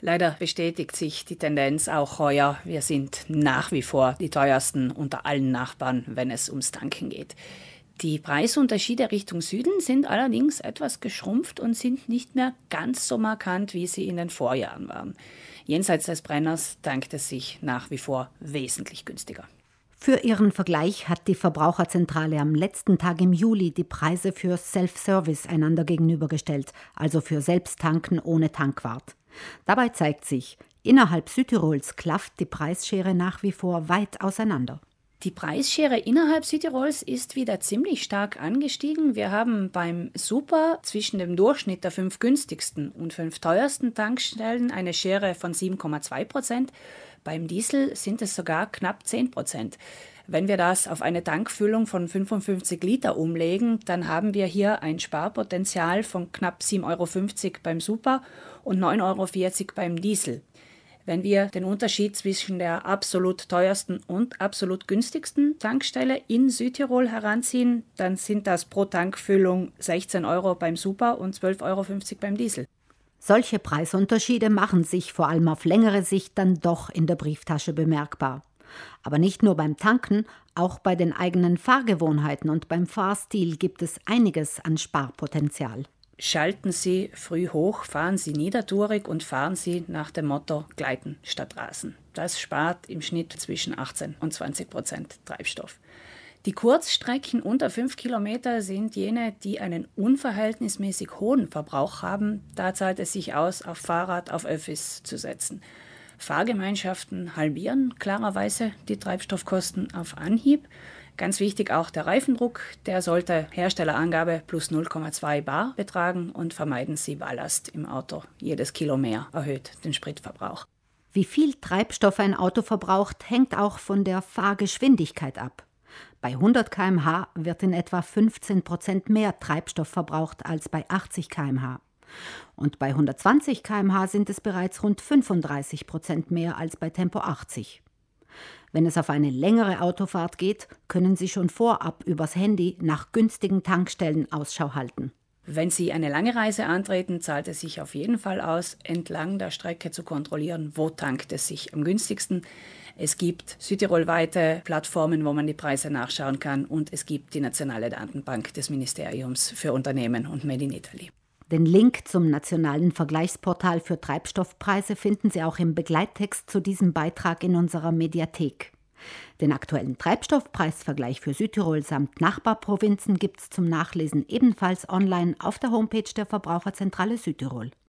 Leider bestätigt sich die Tendenz auch heuer. Wir sind nach wie vor die teuersten unter allen Nachbarn, wenn es ums Tanken geht. Die Preisunterschiede Richtung Süden sind allerdings etwas geschrumpft und sind nicht mehr ganz so markant, wie sie in den Vorjahren waren. Jenseits des Brenners tankt es sich nach wie vor wesentlich günstiger. Für ihren Vergleich hat die Verbraucherzentrale am letzten Tag im Juli die Preise für Self-Service einander gegenübergestellt, also für Selbsttanken ohne Tankwart. Dabei zeigt sich, innerhalb Südtirols klafft die Preisschere nach wie vor weit auseinander. Die Preisschere innerhalb Südtirols ist wieder ziemlich stark angestiegen. Wir haben beim Super zwischen dem Durchschnitt der fünf günstigsten und fünf teuersten Tankstellen eine Schere von 7,2 Prozent. Beim Diesel sind es sogar knapp 10 Prozent. Wenn wir das auf eine Tankfüllung von 55 Liter umlegen, dann haben wir hier ein Sparpotenzial von knapp 7,50 Euro beim Super und 9,40 Euro beim Diesel. Wenn wir den Unterschied zwischen der absolut teuersten und absolut günstigsten Tankstelle in Südtirol heranziehen, dann sind das pro Tankfüllung 16 Euro beim Super und 12,50 Euro beim Diesel. Solche Preisunterschiede machen sich vor allem auf längere Sicht dann doch in der Brieftasche bemerkbar. Aber nicht nur beim Tanken, auch bei den eigenen Fahrgewohnheiten und beim Fahrstil gibt es einiges an Sparpotenzial. Schalten Sie früh hoch, fahren Sie niedertourig und fahren Sie nach dem Motto Gleiten statt Rasen. Das spart im Schnitt zwischen 18 und 20 Prozent Treibstoff. Die Kurzstrecken unter 5 Kilometer sind jene, die einen unverhältnismäßig hohen Verbrauch haben. Da zahlt es sich aus, auf Fahrrad, auf Öffis zu setzen. Fahrgemeinschaften halbieren klarerweise die Treibstoffkosten auf Anhieb. Ganz wichtig auch der Reifendruck, der sollte Herstellerangabe plus 0,2 bar betragen und vermeiden Sie Ballast im Auto. Jedes Kilo mehr erhöht den Spritverbrauch. Wie viel Treibstoff ein Auto verbraucht, hängt auch von der Fahrgeschwindigkeit ab. Bei 100 km/h wird in etwa 15 Prozent mehr Treibstoff verbraucht als bei 80 km/h. Und bei 120 km/h sind es bereits rund 35 Prozent mehr als bei Tempo 80. Wenn es auf eine längere Autofahrt geht, können Sie schon vorab übers Handy nach günstigen Tankstellen Ausschau halten. Wenn Sie eine lange Reise antreten, zahlt es sich auf jeden Fall aus, entlang der Strecke zu kontrollieren, wo tankt es sich am günstigsten. Es gibt südtirolweite Plattformen, wo man die Preise nachschauen kann und es gibt die nationale Datenbank des Ministeriums für Unternehmen und Made in Italy. Den Link zum nationalen Vergleichsportal für Treibstoffpreise finden Sie auch im Begleittext zu diesem Beitrag in unserer Mediathek. Den aktuellen Treibstoffpreisvergleich für Südtirol samt Nachbarprovinzen gibt es zum Nachlesen ebenfalls online auf der Homepage der Verbraucherzentrale Südtirol.